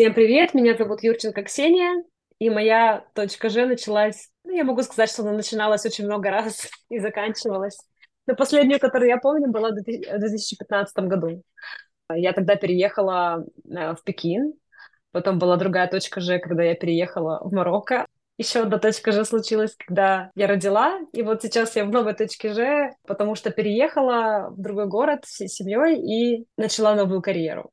Всем привет, меня зовут Юрченко Ксения, и моя точка Ж началась, ну, я могу сказать, что она начиналась очень много раз и заканчивалась. Но последнюю, которую я помню, была в 2015 году. Я тогда переехала э, в Пекин, потом была другая точка Ж, когда я переехала в Марокко. Еще одна точка Ж случилась, когда я родила, и вот сейчас я в новой точке Ж, потому что переехала в другой город с семьей и начала новую карьеру.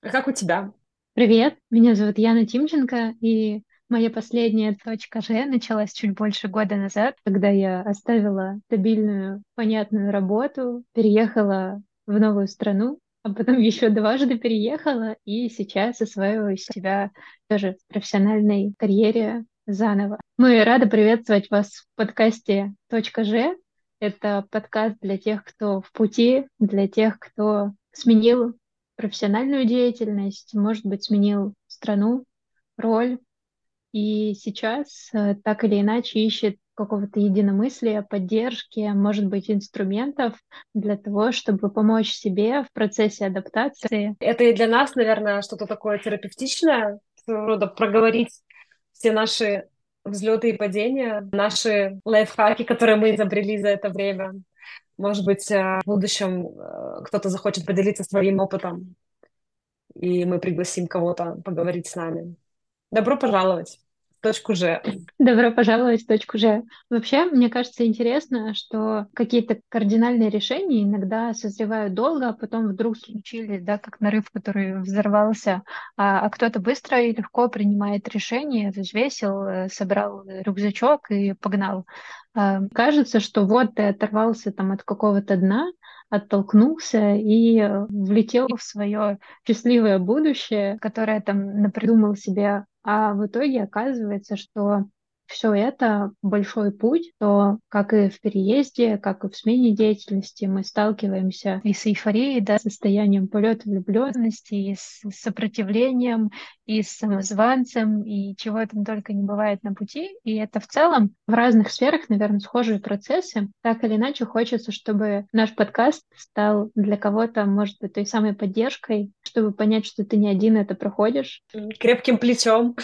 А как у тебя? Привет, меня зовут Яна Тимченко, и моя последняя точка Ж началась чуть больше года назад, когда я оставила стабильную, понятную работу, переехала в новую страну, а потом еще дважды переехала, и сейчас осваиваю себя тоже в профессиональной карьере заново. Мы рады приветствовать вас в подкасте «Точка Ж». Это подкаст для тех, кто в пути, для тех, кто сменил профессиональную деятельность, может быть, сменил страну, роль, и сейчас э, так или иначе ищет какого-то единомыслия, поддержки, может быть, инструментов для того, чтобы помочь себе в процессе адаптации. Это и для нас, наверное, что-то такое терапевтичное, своего рода проговорить все наши взлеты и падения, наши лайфхаки, которые мы изобрели за это время. Может быть, э, в будущем э, кто-то захочет поделиться своим опытом, и мы пригласим кого-то поговорить с нами. Добро пожаловать точку Ж. Добро пожаловать в точку Ж. Вообще, мне кажется интересно, что какие-то кардинальные решения иногда созревают долго, а потом вдруг случились, да, как нарыв, который взорвался, а, а кто-то быстро и легко принимает решение, взвесил, э, собрал рюкзачок и погнал. А, кажется, что вот ты оторвался там от какого-то дна, оттолкнулся и э, влетел в свое счастливое будущее, которое там напридумал себе, а в итоге оказывается, что все это большой путь, то как и в переезде, как и в смене деятельности мы сталкиваемся и с эйфорией, да, состоянием полета влюбленности, и с сопротивлением, и с самозванцем, и чего там только не бывает на пути. И это в целом в разных сферах, наверное, схожие процессы. Так или иначе, хочется, чтобы наш подкаст стал для кого-то, может быть, той самой поддержкой, чтобы понять, что ты не один это проходишь. Крепким плечом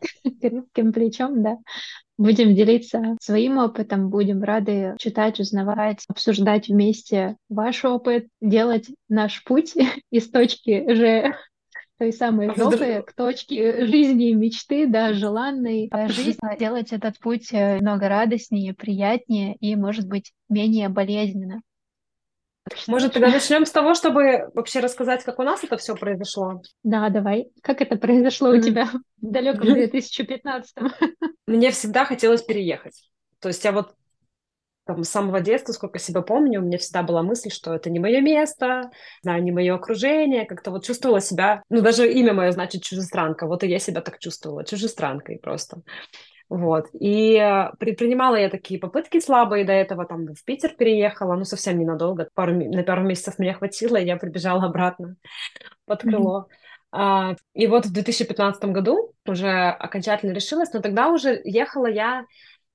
крепким плечом, да. Будем делиться своим опытом, будем рады читать, узнавать, обсуждать вместе ваш опыт, делать наш путь из точки Ж той самой жопы к точке жизни и мечты, да, желанной жизни, делать этот путь э, много радостнее, приятнее и, может быть, менее болезненно. Может, тогда начнем с того, чтобы вообще рассказать, как у нас это все произошло? Да, давай. Как это произошло у тебя в далеком 2015 Мне всегда хотелось переехать. То есть я вот там, с самого детства, сколько себя помню, у меня всегда была мысль, что это не мое место, да, не мое окружение, как-то вот чувствовала себя, ну, даже имя мое значит чужестранка, вот и я себя так чувствовала, чужестранкой просто. Вот. И э, предпринимала я такие попытки слабые до этого, там, в Питер переехала, ну, совсем ненадолго, пару, на пару месяцев меня хватило, и я прибежала обратно под крыло. Mm-hmm. И вот в 2015 году уже окончательно решилась, но тогда уже ехала я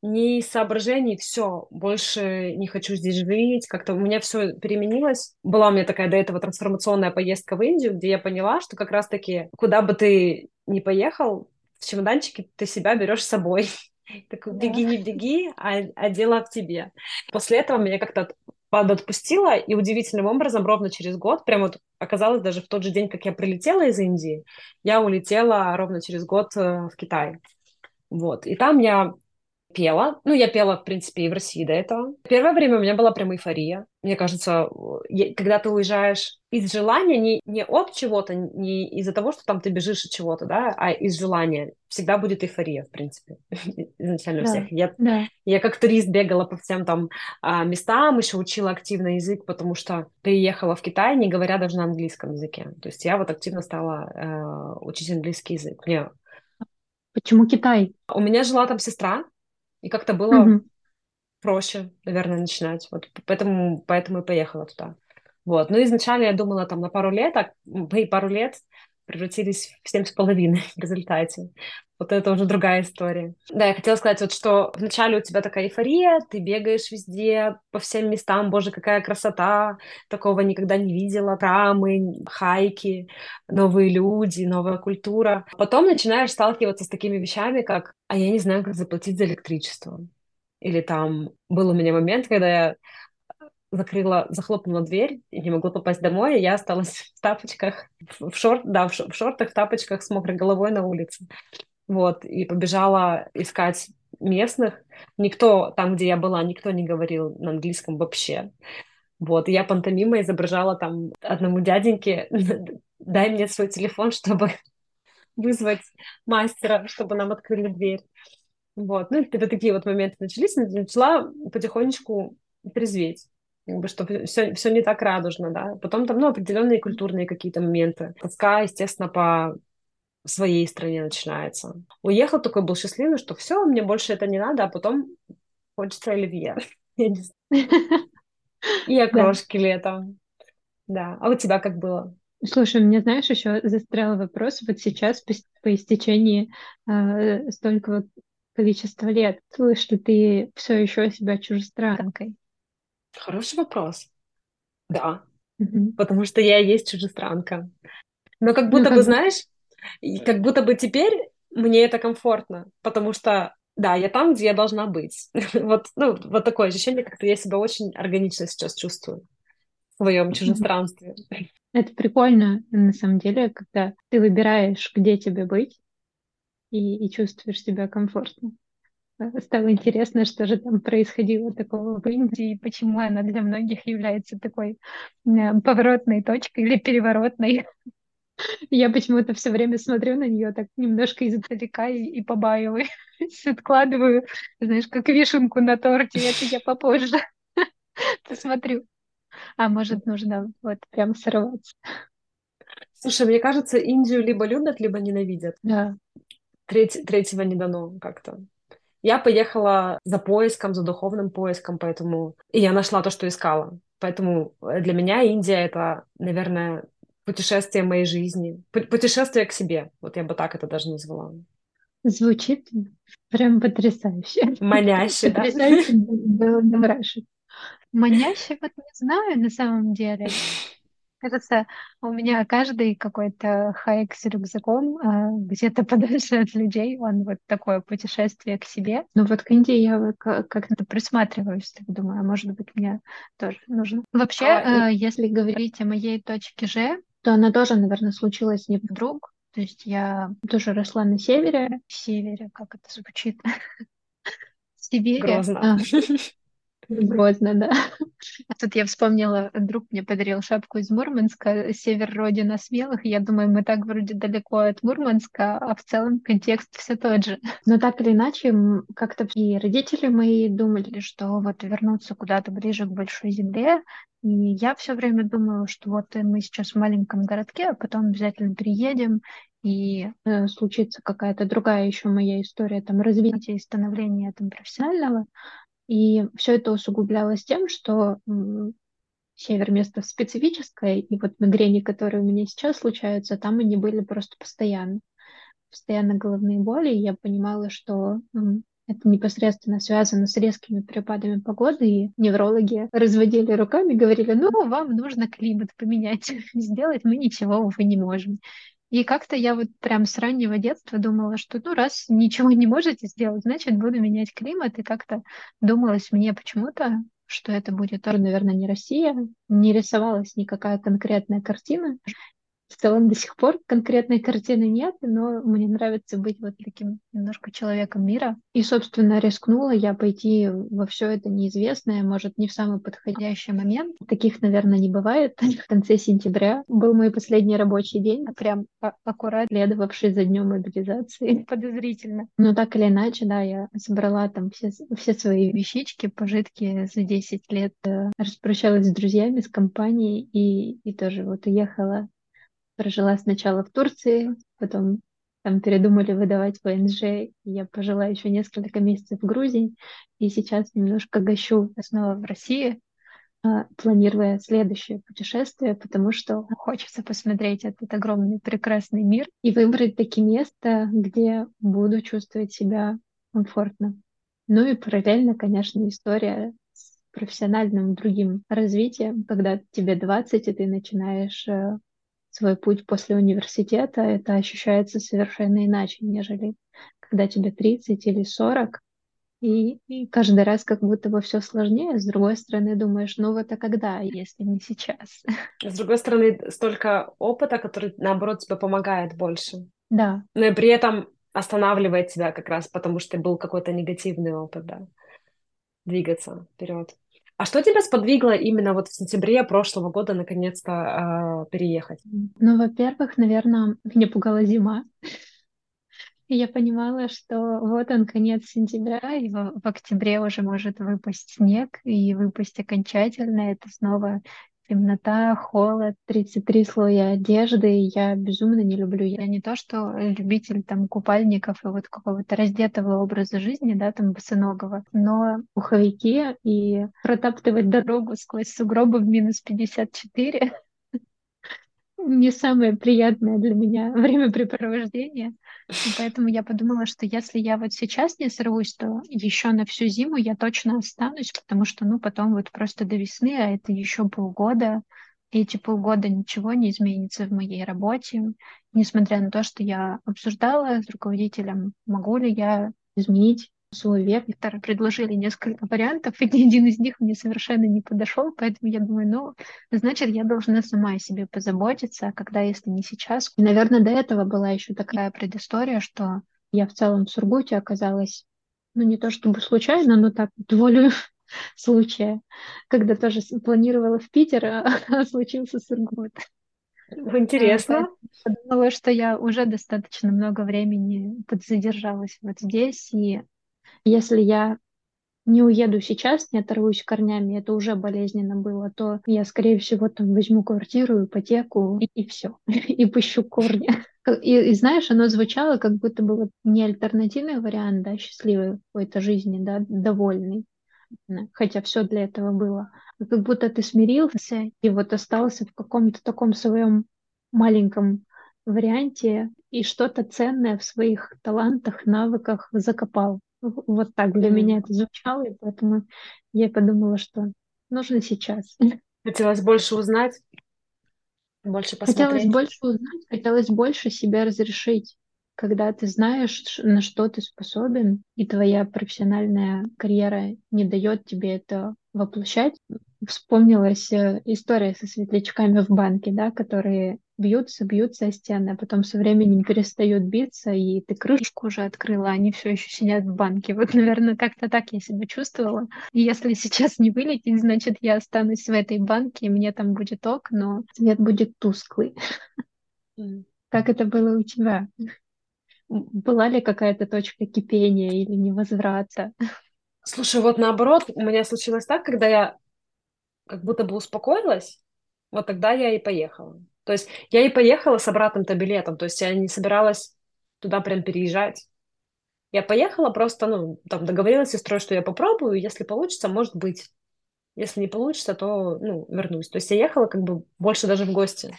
не из соображений, все, больше не хочу здесь жить, как-то у меня все переменилось. Была у меня такая до этого трансформационная поездка в Индию, где я поняла, что как раз-таки куда бы ты ни поехал, в чемоданчике ты себя берешь с собой. Такой, беги, не беги, а, а дело в тебе. После этого меня как-то подотпустило, и удивительным образом ровно через год, прям вот оказалось даже в тот же день, как я прилетела из Индии, я улетела ровно через год э, в Китай. Вот. И там я пела. Ну, я пела, в принципе, и в России до этого. Первое время у меня была прям эйфория. Мне кажется, когда ты уезжаешь из желания, не, не от чего-то, не из-за того, что там ты бежишь от чего-то, да, а из желания. Всегда будет эйфория, в принципе, изначально да, всех. Я, да. я как турист бегала по всем там а, местам, еще учила активно язык, потому что приехала в Китай, не говоря даже на английском языке. То есть я вот активно стала э, учить английский язык. Мне Почему Китай? У меня жила там сестра, и как-то было угу. проще, наверное, начинать. Вот поэтому, поэтому и поехала туда. Вот. Ну, изначально я думала там на пару лет, а пару лет превратились в семь с половиной в результате. Вот это уже другая история. Да, я хотела сказать, вот что вначале у тебя такая эйфория, ты бегаешь везде, по всем местам, боже, какая красота, такого никогда не видела, храмы, хайки, новые люди, новая культура. Потом начинаешь сталкиваться с такими вещами, как, а я не знаю, как заплатить за электричество. Или там был у меня момент, когда я закрыла, захлопнула дверь и не могла попасть домой, и я осталась в тапочках, в, шорт, да, в, шортах, в тапочках с мокрой головой на улице. Вот, и побежала искать местных. Никто, там, где я была, никто не говорил на английском вообще. Вот, я пантомимо изображала там одному дяденьке, дай мне свой телефон, чтобы вызвать мастера, чтобы нам открыли дверь. Вот, ну, это такие вот моменты начались, начала потихонечку трезветь как бы, что все, все не так радужно, да. Потом там, ну, определенные культурные какие-то моменты. Тоска, естественно, по своей стране начинается. Уехал такой, был счастливый, что все, мне больше это не надо, а потом хочется оливье. И окрошки летом. Да. А у тебя как было? Слушай, мне, знаешь, еще застрял вопрос вот сейчас, по, по истечении э, столько вот количества лет, что ты все еще себя чужестранкой. Хороший вопрос. Да, угу. потому что я есть чужестранка. Но как ну, будто ну, как... бы, знаешь, как будто бы теперь мне это комфортно, потому что, да, я там, где я должна быть. вот, ну, вот такое ощущение, как-то я себя очень органично сейчас чувствую в своем чужестранстве. Это прикольно, на самом деле, когда ты выбираешь, где тебе быть, и, и чувствуешь себя комфортно. Стало интересно, что же там происходило такого в Индии, и почему она для многих является такой поворотной точкой или переворотной. Я почему-то все время смотрю на нее так немножко издалека и, и побаиваюсь, откладываю, знаешь, как вишенку на торте, это я попозже посмотрю. А может, нужно вот прям сорваться. Слушай, мне кажется, Индию либо любят, либо ненавидят. Да. Треть, третьего не дано как-то. Я поехала за поиском, за духовным поиском, поэтому... И я нашла то, что искала. Поэтому для меня Индия — это, наверное, путешествие моей жизни. Путешествие к себе. Вот я бы так это даже назвала. Звучит прям потрясающе. Маняще, да? Потрясающе, Маняще вот не знаю на самом деле кажется, у меня каждый какой-то хайк с рюкзаком а, где-то подальше от людей, он вот такое путешествие к себе. Но вот к Индии я как-то присматриваюсь, так думаю, а может быть, мне тоже нужно. Вообще, а, и... если говорить о моей точке Ж, то она тоже, наверное, случилась не вдруг. То есть я тоже росла на севере. Севере, как это звучит? Сибири. Грозно. Грозно, да. А тут я вспомнила, друг мне подарил шапку из Мурманска, север родина смелых. Я думаю, мы так вроде далеко от Мурманска, а в целом контекст все тот же. Но так или иначе, как-то и родители мои думали, что вот вернуться куда-то ближе к большой земле. И я все время думала, что вот мы сейчас в маленьком городке, а потом обязательно приедем, и э, случится какая-то другая еще моя история там развития и становления там профессионального. И все это усугублялось тем, что север место специфическое, и вот мигрени, которые у меня сейчас случаются, там они были просто постоянно. Постоянно головные боли, и я понимала, что это непосредственно связано с резкими перепадами погоды, и неврологи разводили руками, говорили, ну, вам нужно климат поменять, сделать мы ничего, увы, не можем. И как-то я вот прям с раннего детства думала, что ну раз ничего не можете сделать, значит буду менять климат. И как-то думалось мне почему-то, что это будет тоже, наверное, не Россия. Не рисовалась никакая конкретная картина в целом до сих пор конкретной картины нет, но мне нравится быть вот таким немножко человеком мира. И, собственно, рискнула я пойти во все это неизвестное, может, не в самый подходящий момент. Таких, наверное, не бывает. В конце сентября был мой последний рабочий день, прям аккурат следовавший за днем мобилизации. Подозрительно. Но так или иначе, да, я собрала там все, все свои вещички, пожитки за 10 лет, э, распрощалась с друзьями, с компанией и, и тоже вот уехала прожила сначала в Турции, потом там передумали выдавать ВНЖ, я пожила еще несколько месяцев в Грузии, и сейчас немножко гощу снова в России. а, планируя следующее путешествие, потому что хочется посмотреть этот огромный прекрасный мир и выбрать такие места, где буду чувствовать себя комфортно. Ну и параллельно, конечно, история с профессиональным другим развитием, когда тебе 20, и ты начинаешь э, свой путь после университета, это ощущается совершенно иначе, нежели когда тебе 30 или 40, и, и каждый раз как будто бы все сложнее. С другой стороны, думаешь, ну вот а когда, если не сейчас? С другой стороны, столько опыта, который, наоборот, тебе помогает больше. Да. Но и при этом останавливает тебя как раз, потому что был какой-то негативный опыт, да. Двигаться вперед. А что тебя сподвигло именно вот в сентябре прошлого года наконец-то э, переехать? Ну, во-первых, наверное, меня пугала зима. Я понимала, что вот он конец сентября, и в октябре уже может выпасть снег, и выпасть окончательно. Это снова темнота, холод, 33 слоя одежды. Я безумно не люблю. Я не то, что любитель там купальников и вот какого-то раздетого образа жизни, да, там босоногого, но пуховики и протаптывать дорогу сквозь сугробы в минус 54 не самое приятное для меня времяпрепровождение. И поэтому я подумала, что если я вот сейчас не сорвусь, то еще на всю зиму я точно останусь, потому что, ну, потом вот просто до весны, а это еще полгода, и эти полгода ничего не изменится в моей работе, несмотря на то, что я обсуждала с руководителем, могу ли я изменить свой век. Мне предложили несколько вариантов, и ни один из них мне совершенно не подошел, поэтому я думаю, ну, значит, я должна сама о себе позаботиться, а когда, если не сейчас. И, наверное, до этого была еще такая предыстория, что я в целом в Сургуте оказалась, ну, не то чтобы случайно, но так волю случая, когда тоже планировала в Питер, а, а случился Сургут. Интересно. А, подумала, что я уже достаточно много времени подзадержалась вот здесь, и если я не уеду сейчас, не оторвусь корнями, это уже болезненно было, то я, скорее всего, там возьму квартиру, ипотеку и, и все, и пущу корни. И, и знаешь, оно звучало, как будто бы не альтернативный вариант, да, счастливой какой-то жизни, да, довольный, хотя все для этого было. Как будто ты смирился и вот остался в каком-то таком своем маленьком варианте и что-то ценное в своих талантах, навыках закопал. Вот так для mm. меня это звучало, и поэтому я подумала, что нужно сейчас. Хотелось больше узнать, больше посмотреть. Хотелось больше узнать, хотелось больше себя разрешить. Когда ты знаешь, на что ты способен, и твоя профессиональная карьера не дает тебе это воплощать, вспомнилась э, история со светлячками в банке, да, которые бьются, бьются о стены, а потом со временем перестают биться, и ты крышку уже открыла, они все еще сидят в банке. Вот, наверное, как-то так я себя чувствовала. И если сейчас не вылететь, значит, я останусь в этой банке, и мне там будет ок, но свет будет тусклый. Как это было у тебя? Была ли какая-то точка кипения или невозврата? Слушай, вот наоборот, у меня случилось так, когда я как будто бы успокоилась, вот тогда я и поехала. То есть я и поехала с обратным-то билетом, то есть я не собиралась туда прям переезжать. Я поехала просто, ну, там договорилась с сестрой, что я попробую, если получится, может быть. Если не получится, то, ну, вернусь. То есть я ехала как бы больше даже в гости.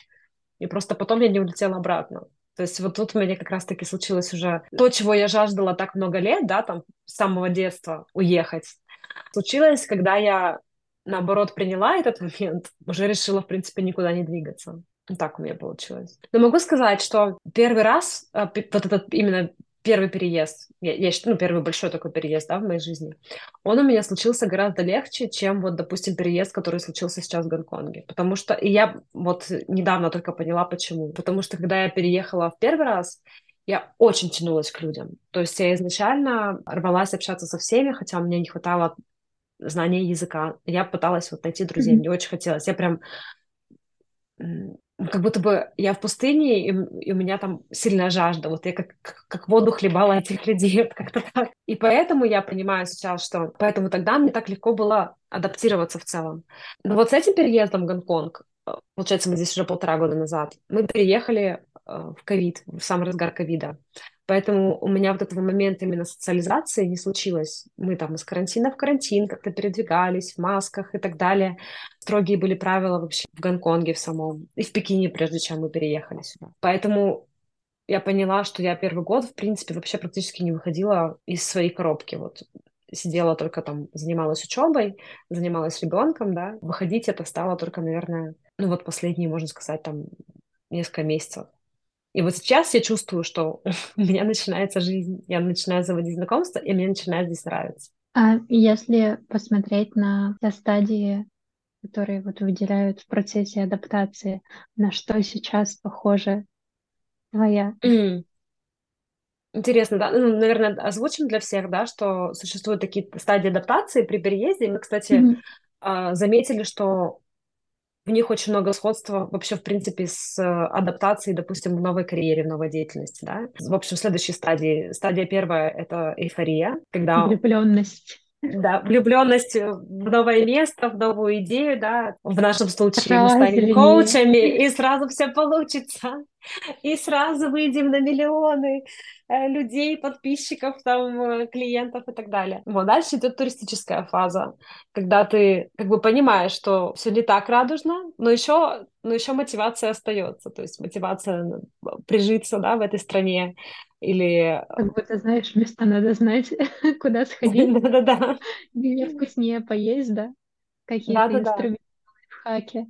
И просто потом я не улетела обратно. То есть вот тут у меня как раз-таки случилось уже то, чего я жаждала так много лет, да, там, с самого детства уехать. Случилось, когда я, наоборот, приняла этот момент, уже решила, в принципе, никуда не двигаться. Так у меня получилось. Но могу сказать, что первый раз, а, вот этот именно первый переезд, я, я считаю, ну, первый большой такой переезд, да, в моей жизни, он у меня случился гораздо легче, чем вот, допустим, переезд, который случился сейчас в Гонконге. Потому что, и я вот недавно только поняла, почему. Потому что, когда я переехала в первый раз, я очень тянулась к людям. То есть я изначально рвалась общаться со всеми, хотя у меня не хватало знания языка. Я пыталась вот найти друзей, mm-hmm. мне очень хотелось. Я прям как будто бы я в пустыне, и, и у меня там сильная жажда. Вот я как, как воду хлебала этих людей, вот как-то так. И поэтому я понимаю сейчас, что... Поэтому тогда мне так легко было адаптироваться в целом. Но вот с этим переездом в Гонконг, э, получается, мы здесь уже полтора года назад, мы переехали э, в ковид, в самый разгар ковида. Поэтому у меня вот этого момента именно социализации не случилось. Мы там из карантина в карантин как-то передвигались в масках и так далее. Строгие были правила вообще в Гонконге в самом и в Пекине, прежде чем мы переехали сюда. Поэтому я поняла, что я первый год, в принципе, вообще практически не выходила из своей коробки. Вот сидела только там, занималась учебой, занималась ребенком, да. Выходить это стало только, наверное, ну вот последние, можно сказать, там несколько месяцев. И вот сейчас я чувствую, что у меня начинается жизнь, я начинаю заводить знакомства, и мне начинает здесь нравиться. А если посмотреть на те стадии, которые вот выделяют в процессе адаптации, на что сейчас похоже твоя? Mm. Интересно, да? Ну, наверное, озвучим для всех, да, что существуют такие стадии адаптации при переезде. Мы, кстати, mm-hmm. заметили, что в них очень много сходства вообще, в принципе, с э, адаптацией, допустим, в новой карьере, в новой деятельности, да. В общем, следующей стадии. Стадия первая — это эйфория, когда... Влюбленность. Да, влюбленность в новое место, в новую идею, да. В нашем случае мы станем коучами, и сразу все получится. И сразу выйдем на миллионы. Э, людей, подписчиков, там, э, клиентов и так далее. Вот дальше идет туристическая фаза, когда ты как бы понимаешь, что все не так радужно, но еще, но еще мотивация остается, то есть мотивация прижиться, да, в этой стране или... Как будто, знаешь, места надо знать, куда сходить. Да-да-да. Где вкуснее поесть, да? Какие-то инструменты в хаке.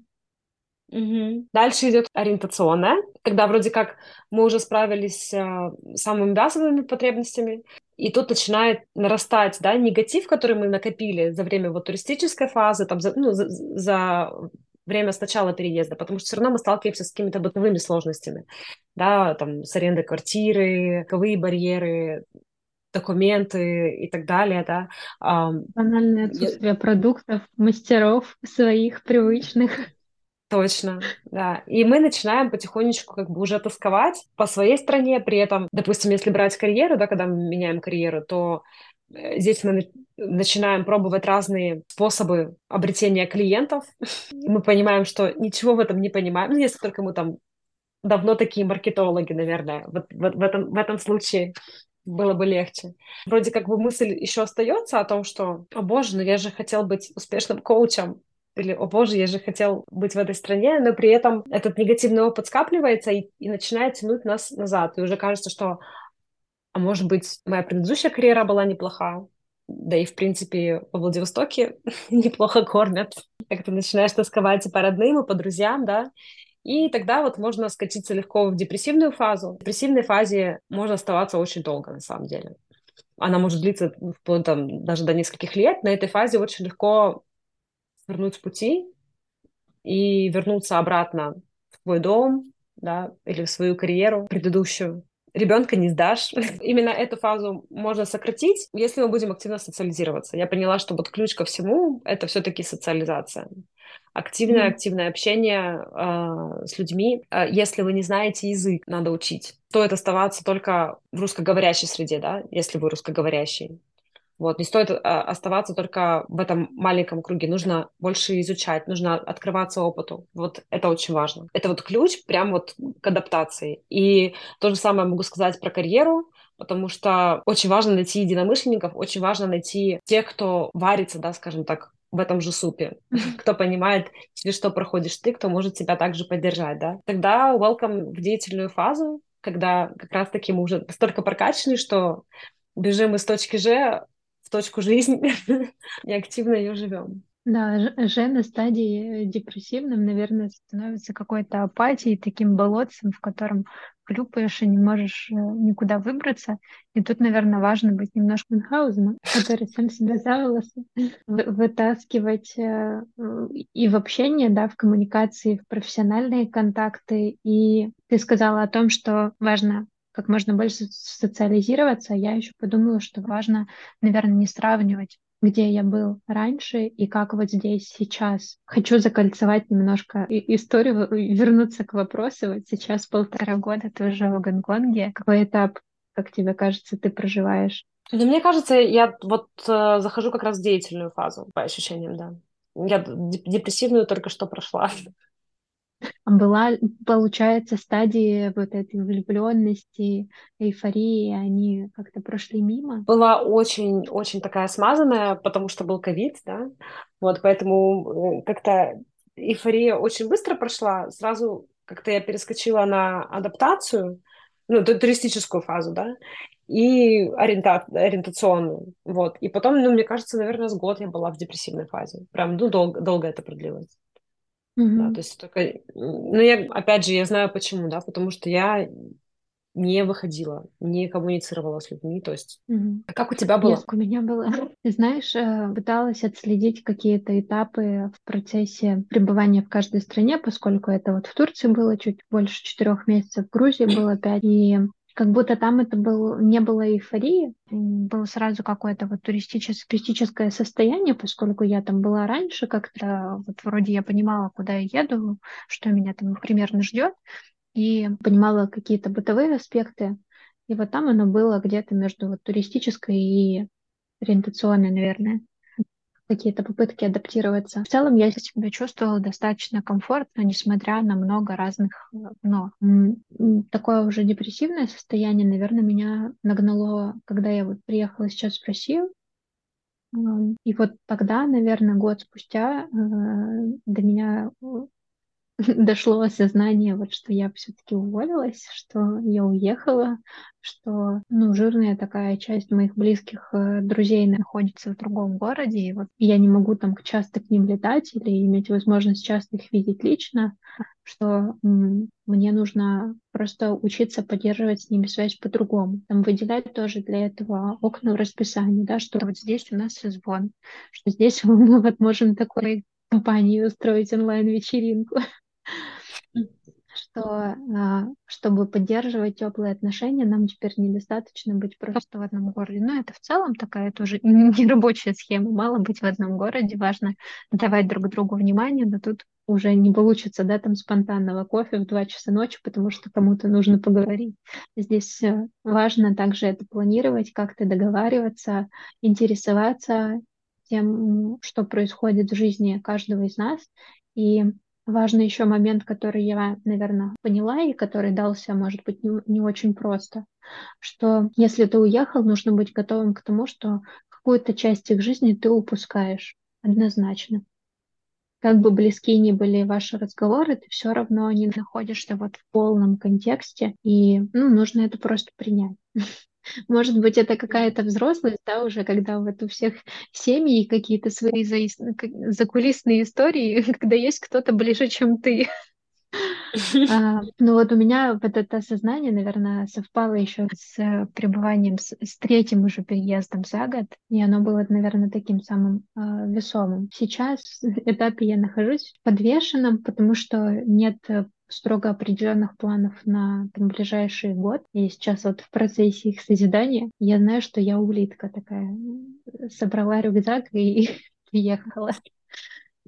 Угу. Дальше идет ориентационная, когда вроде как мы уже справились э, с самыми базовыми потребностями, и тут начинает нарастать да, негатив, который мы накопили за время вот туристической фазы, там, за, ну, за, за время с начала переезда, потому что все равно мы сталкиваемся с какими-то бытовыми сложностями, да, там, с арендой квартиры, ковые барьеры, документы и так далее, да. Банальное отсутствие Я... продуктов, мастеров своих привычных. Точно, да. И мы начинаем потихонечку как бы уже тосковать по своей стране, при этом, допустим, если брать карьеру, да, когда мы меняем карьеру, то э, здесь мы начинаем пробовать разные способы обретения клиентов. мы понимаем, что ничего в этом не понимаем, ну, если только мы там давно такие маркетологи, наверное, вот, вот в, этом, в этом случае было бы легче. Вроде как бы мысль еще остается о том, что, о боже, ну я же хотел быть успешным коучем, или, о боже, я же хотел быть в этой стране, но при этом этот негативный опыт скапливается и, и начинает тянуть нас назад. И уже кажется, что, а может быть, моя предыдущая карьера была неплоха, да и, в принципе, в Владивостоке неплохо кормят. Как ты начинаешь тосковать и по родным, и по друзьям, да, и тогда вот можно скатиться легко в депрессивную фазу. В депрессивной фазе можно оставаться очень долго, на самом деле. Она может длиться вплоть там, даже до нескольких лет. На этой фазе очень легко свернуть с пути и вернуться обратно в свой дом, да, или в свою карьеру предыдущую. Ребенка не сдашь. Именно эту фазу можно сократить, если мы будем активно социализироваться. Я поняла, что вот ключ ко всему — это все-таки социализация. Активное, mm. активное общение э, с людьми. Э, если вы не знаете язык, надо учить. Стоит оставаться только в русскоговорящей среде, да, если вы русскоговорящий. Вот, не стоит а, оставаться только в этом маленьком круге. Нужно больше изучать, нужно открываться опыту. Вот это очень важно. Это вот ключ прям вот к адаптации. И то же самое могу сказать про карьеру, потому что очень важно найти единомышленников, очень важно найти тех, кто варится, да, скажем так, в этом же супе, кто понимает, через что проходишь ты, кто может тебя также поддержать, да. Тогда welcome в деятельную фазу, когда как раз-таки мы уже настолько прокачаны, что бежим из точки Ж в точку жизни и активно ее живем. Да, Ж на стадии депрессивном, наверное, становится какой-то апатией, таким болотцем, в котором клюпаешь и не можешь э, никуда выбраться. И тут, наверное, важно быть немножко Мюнхгаузеном, который сам себя за волосы вытаскивать э, и в общение, да, в коммуникации, в профессиональные контакты. И ты сказала о том, что важно как можно больше социализироваться, я еще подумала, что важно, наверное, не сравнивать где я был раньше и как вот здесь сейчас. Хочу закольцевать немножко историю, вернуться к вопросу. Вот сейчас полтора года ты уже в Гонконге. Какой этап, как тебе кажется, ты проживаешь? Ну, мне кажется, я вот э, захожу как раз в деятельную фазу, по ощущениям, да. Я депрессивную только что прошла. Была, получается, стадии вот этой влюбленности, эйфории, они как-то прошли мимо? Была очень-очень такая смазанная, потому что был ковид, да, вот, поэтому э, как-то эйфория очень быстро прошла, сразу как-то я перескочила на адаптацию, ну, туристическую фазу, да, и ориента... ориентационную, вот. И потом, ну, мне кажется, наверное, с год я была в депрессивной фазе. Прям, ну, долго, долго это продлилось. Mm-hmm. Да, то есть только... Ну, я, опять же, я знаю почему, да, потому что я не выходила, не коммуницировала с людьми, то есть... Mm-hmm. А как у тебя было? Yes, у меня было... Ты знаешь, э, пыталась отследить какие-то этапы в процессе пребывания в каждой стране, поскольку это вот в Турции было чуть больше четырех месяцев, в Грузии было пять, и как будто там это был, не было эйфории, было сразу какое-то вот туристическое, туристическое состояние, поскольку я там была раньше, как-то вот вроде я понимала, куда я еду, что меня там примерно ждет, и понимала какие-то бытовые аспекты. И вот там оно было где-то между вот туристической и ориентационной, наверное какие-то попытки адаптироваться. В целом я себя чувствовала достаточно комфортно, несмотря на много разных э, но. Такое уже депрессивное состояние, наверное, меня нагнало, когда я вот приехала сейчас в Россию. И вот тогда, наверное, год спустя э, до меня дошло осознание, вот, что я все-таки уволилась, что я уехала, что, ну, жирная такая часть моих близких э, друзей находится в другом городе, и вот я не могу там часто к ним летать или иметь возможность часто их видеть лично, что мне нужно просто учиться поддерживать с ними связь по-другому. Там выделять тоже для этого окна в расписании, да, что вот здесь у нас созвон, что здесь мы вот можем такой компании устроить онлайн-вечеринку что а, чтобы поддерживать теплые отношения, нам теперь недостаточно быть просто в одном городе. Но это в целом такая тоже не рабочая схема. Мало быть в одном городе, важно давать друг другу внимание, но тут уже не получится, да, там спонтанного кофе в 2 часа ночи, потому что кому-то нужно поговорить. Здесь важно также это планировать, как-то договариваться, интересоваться тем, что происходит в жизни каждого из нас, и Важный еще момент, который я, наверное, поняла и который дался, может быть, не, не очень просто, что если ты уехал, нужно быть готовым к тому, что какую-то часть их жизни ты упускаешь однозначно. Как бы близки ни были ваши разговоры, ты все равно не находишься вот в полном контексте, и ну, нужно это просто принять. Может быть, это какая-то взрослость, да, уже когда вот у всех семьи какие-то свои закулисные истории, когда есть кто-то ближе, чем ты. А, ну вот у меня вот это осознание, наверное, совпало еще с э, пребыванием, с, с третьим уже переездом за год, и оно было, наверное, таким самым э, весомым. Сейчас в этапе я нахожусь подвешенном, потому что нет э, строго определенных планов на там, ближайший год. И сейчас вот в процессе их созидания я знаю, что я улитка такая. Собрала рюкзак и приехала.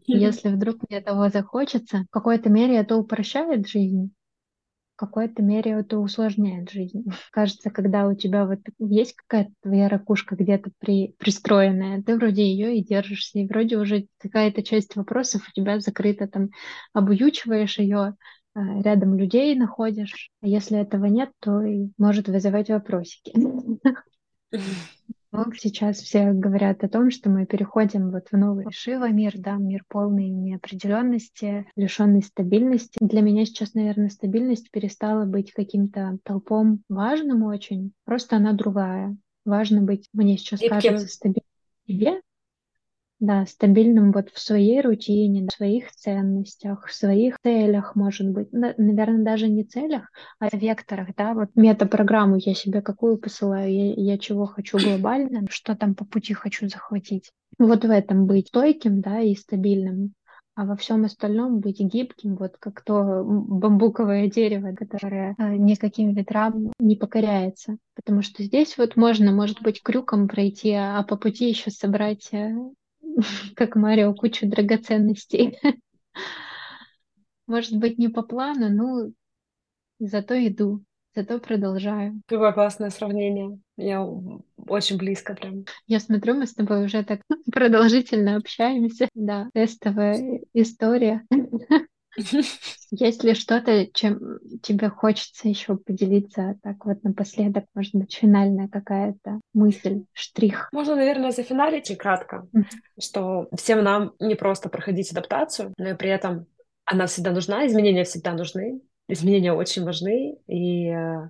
Если вдруг мне того захочется, в какой-то мере это упрощает жизнь, в какой-то мере это усложняет жизнь. Кажется, когда у тебя вот есть какая-то твоя ракушка где-то при, пристроенная, ты вроде ее и держишься, и вроде уже какая-то часть вопросов у тебя закрыта, там, обуючиваешь ее, рядом людей находишь. А если этого нет, то и может вызывать вопросики. Сейчас все говорят о том, что мы переходим вот в новый Шива мир, да, мир полный неопределенности, лишенный стабильности. Для меня сейчас, наверное, стабильность перестала быть каким-то толпом важным очень. Просто она другая. Важно быть, мне сейчас Гибким. кажется, стабильным себе, да, стабильным вот в своей рутине, в своих ценностях, в своих целях, может быть. Наверное, даже не целях, а векторах, да. Вот метапрограмму я себе какую посылаю, я, я чего хочу глобально, что там по пути хочу захватить. Вот в этом быть стойким, да, и стабильным а во всем остальном быть гибким, вот как то бамбуковое дерево, которое э, никаким ветрам не покоряется. Потому что здесь вот можно, может быть, крюком пройти, а по пути еще собрать э, как Марио, кучу драгоценностей. Может быть, не по плану, но зато иду, зато продолжаю. Какое классное сравнение. Я очень близко прям. Я смотрю, мы с тобой уже так продолжительно общаемся. Да, тестовая история. Есть ли что-то, чем тебе хочется еще поделиться? Так вот напоследок, может быть, финальная какая-то мысль, штрих. Можно, наверное, зафиналить и кратко, что всем нам не просто проходить адаптацию, но и при этом она всегда нужна, изменения всегда нужны, изменения очень важны, и э,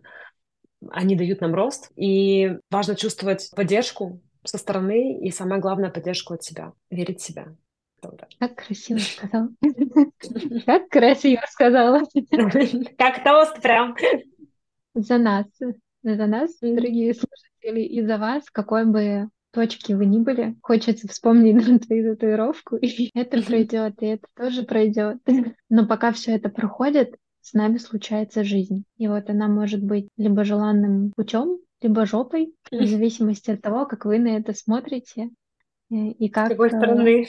они дают нам рост. И важно чувствовать поддержку со стороны и, самое главное, поддержку от себя, верить в себя. Как красиво сказал. Как красиво сказала. Как тост прям. За нас. За нас, дорогие слушатели, и за вас, какой бы точки вы ни были, хочется вспомнить твою татуировку, и это пройдет, и это тоже пройдет. Но пока все это проходит, с нами случается жизнь. И вот она может быть либо желанным путем, либо жопой, в зависимости от того, как вы на это смотрите э, и как... С какой стороны?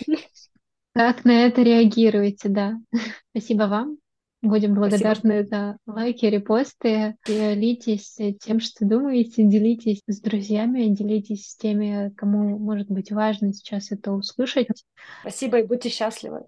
Как на это реагируете, да. Спасибо вам. Будем благодарны Спасибо. за лайки, репосты. Делитесь тем, что думаете, делитесь с друзьями, делитесь с теми, кому может быть важно сейчас это услышать. Спасибо и будьте счастливы.